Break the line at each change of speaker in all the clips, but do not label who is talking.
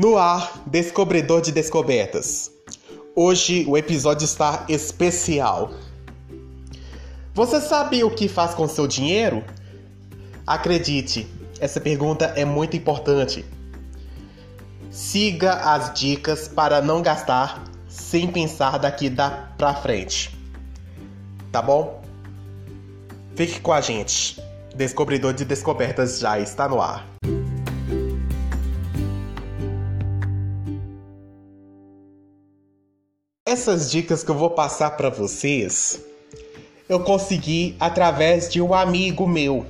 No ar, descobridor de descobertas. Hoje o episódio está especial. Você sabe o que faz com seu dinheiro? Acredite, essa pergunta é muito importante. Siga as dicas para não gastar sem pensar daqui da pra frente. Tá bom? Fique com a gente. Descobridor de Descobertas já está no ar. Essas dicas que eu vou passar para vocês, eu consegui através de um amigo meu.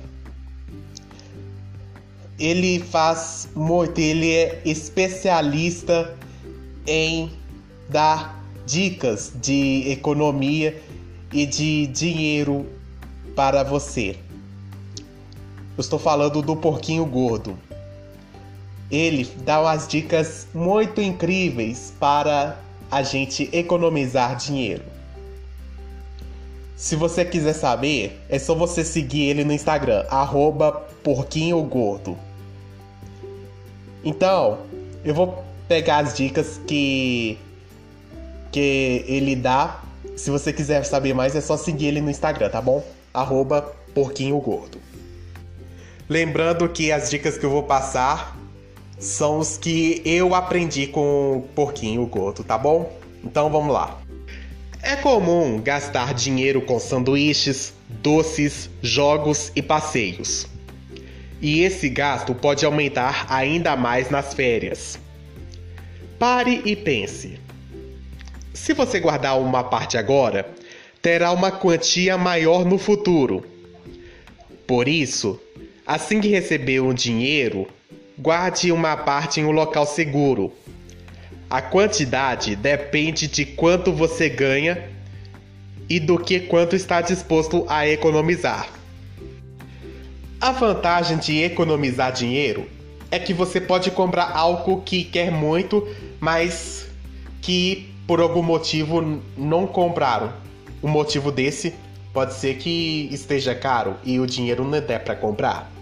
Ele faz muito, ele é especialista em dar dicas de economia e de dinheiro para você. Eu estou falando do porquinho gordo. Ele dá umas dicas muito incríveis para a gente economizar dinheiro. Se você quiser saber, é só você seguir ele no Instagram, porquinhogordo. Então, eu vou pegar as dicas que, que ele dá. Se você quiser saber mais, é só seguir ele no Instagram, tá bom? porquinhogordo. Lembrando que as dicas que eu vou passar são os que eu aprendi com o porquinho gordo, tá bom? Então vamos lá. É comum gastar dinheiro com sanduíches, doces, jogos e passeios. E esse gasto pode aumentar ainda mais nas férias. Pare e pense. Se você guardar uma parte agora, terá uma quantia maior no futuro. Por isso, Assim que receber um dinheiro, guarde uma parte em um local seguro. A quantidade depende de quanto você ganha e do que quanto está disposto a economizar. A vantagem de economizar dinheiro é que você pode comprar algo que quer muito, mas que por algum motivo não compraram. O motivo desse pode ser que esteja caro e o dinheiro não der para comprar.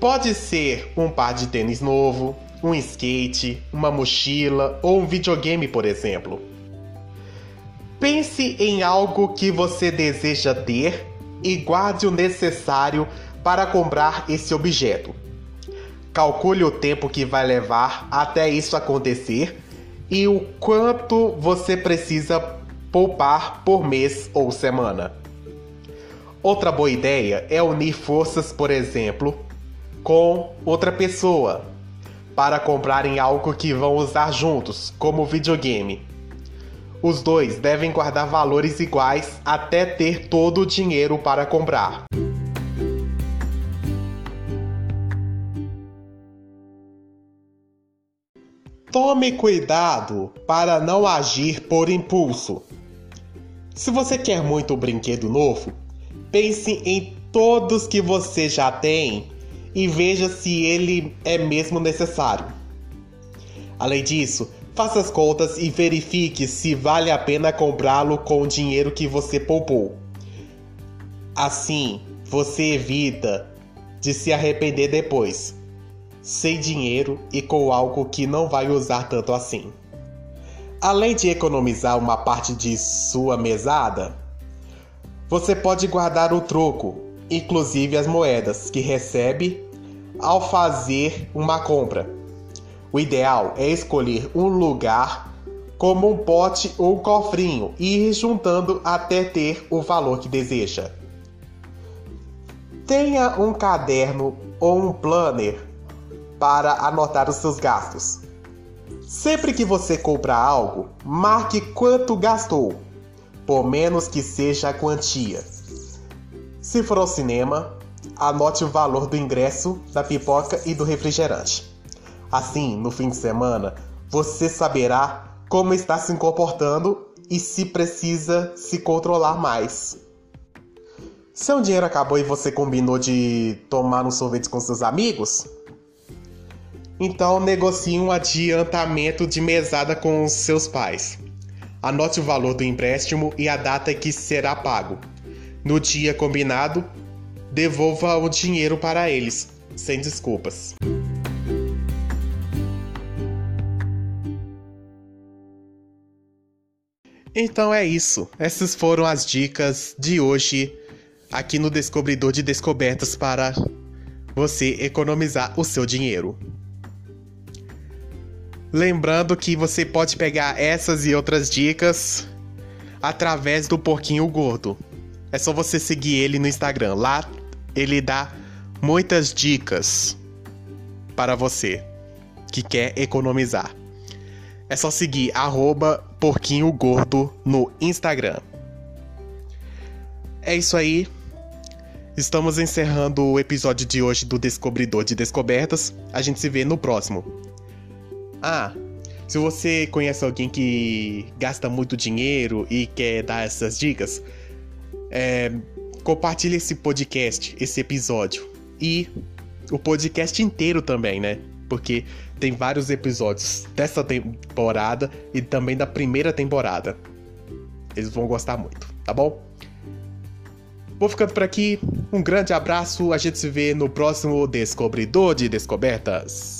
Pode ser um par de tênis novo, um skate, uma mochila ou um videogame, por exemplo. Pense em algo que você deseja ter e guarde o necessário para comprar esse objeto. Calcule o tempo que vai levar até isso acontecer e o quanto você precisa poupar por mês ou semana. Outra boa ideia é unir forças, por exemplo, com outra pessoa para comprarem algo que vão usar juntos, como videogame. Os dois devem guardar valores iguais até ter todo o dinheiro para comprar. Tome cuidado para não agir por impulso. Se você quer muito um brinquedo novo, pense em todos que você já tem e veja se ele é mesmo necessário. Além disso, faça as contas e verifique se vale a pena comprá-lo com o dinheiro que você poupou. Assim, você evita de se arrepender depois, sem dinheiro e com algo que não vai usar tanto assim. Além de economizar uma parte de sua mesada, você pode guardar o troco inclusive as moedas que recebe ao fazer uma compra. O ideal é escolher um lugar como um pote ou um cofrinho e ir juntando até ter o valor que deseja. Tenha um caderno ou um planner para anotar os seus gastos. Sempre que você comprar algo, marque quanto gastou, por menos que seja a quantia. Se for ao cinema, anote o valor do ingresso, da pipoca e do refrigerante. Assim, no fim de semana, você saberá como está se comportando e se precisa se controlar mais. Seu dinheiro acabou e você combinou de tomar um sorvete com seus amigos? Então negocie um adiantamento de mesada com os seus pais. Anote o valor do empréstimo e a data que será pago no dia combinado, devolva o dinheiro para eles, sem desculpas. Então é isso. Essas foram as dicas de hoje aqui no Descobridor de Descobertas para você economizar o seu dinheiro. Lembrando que você pode pegar essas e outras dicas através do Porquinho Gordo. É só você seguir ele no Instagram. Lá ele dá muitas dicas para você que quer economizar. É só seguir arroba Porquinho Gordo no Instagram. É isso aí. Estamos encerrando o episódio de hoje do Descobridor de Descobertas. A gente se vê no próximo. Ah, se você conhece alguém que gasta muito dinheiro e quer dar essas dicas, é, compartilhe esse podcast, esse episódio. E o podcast inteiro também, né? Porque tem vários episódios dessa temporada e também da primeira temporada. Eles vão gostar muito, tá bom? Vou ficando por aqui. Um grande abraço. A gente se vê no próximo Descobridor de Descobertas.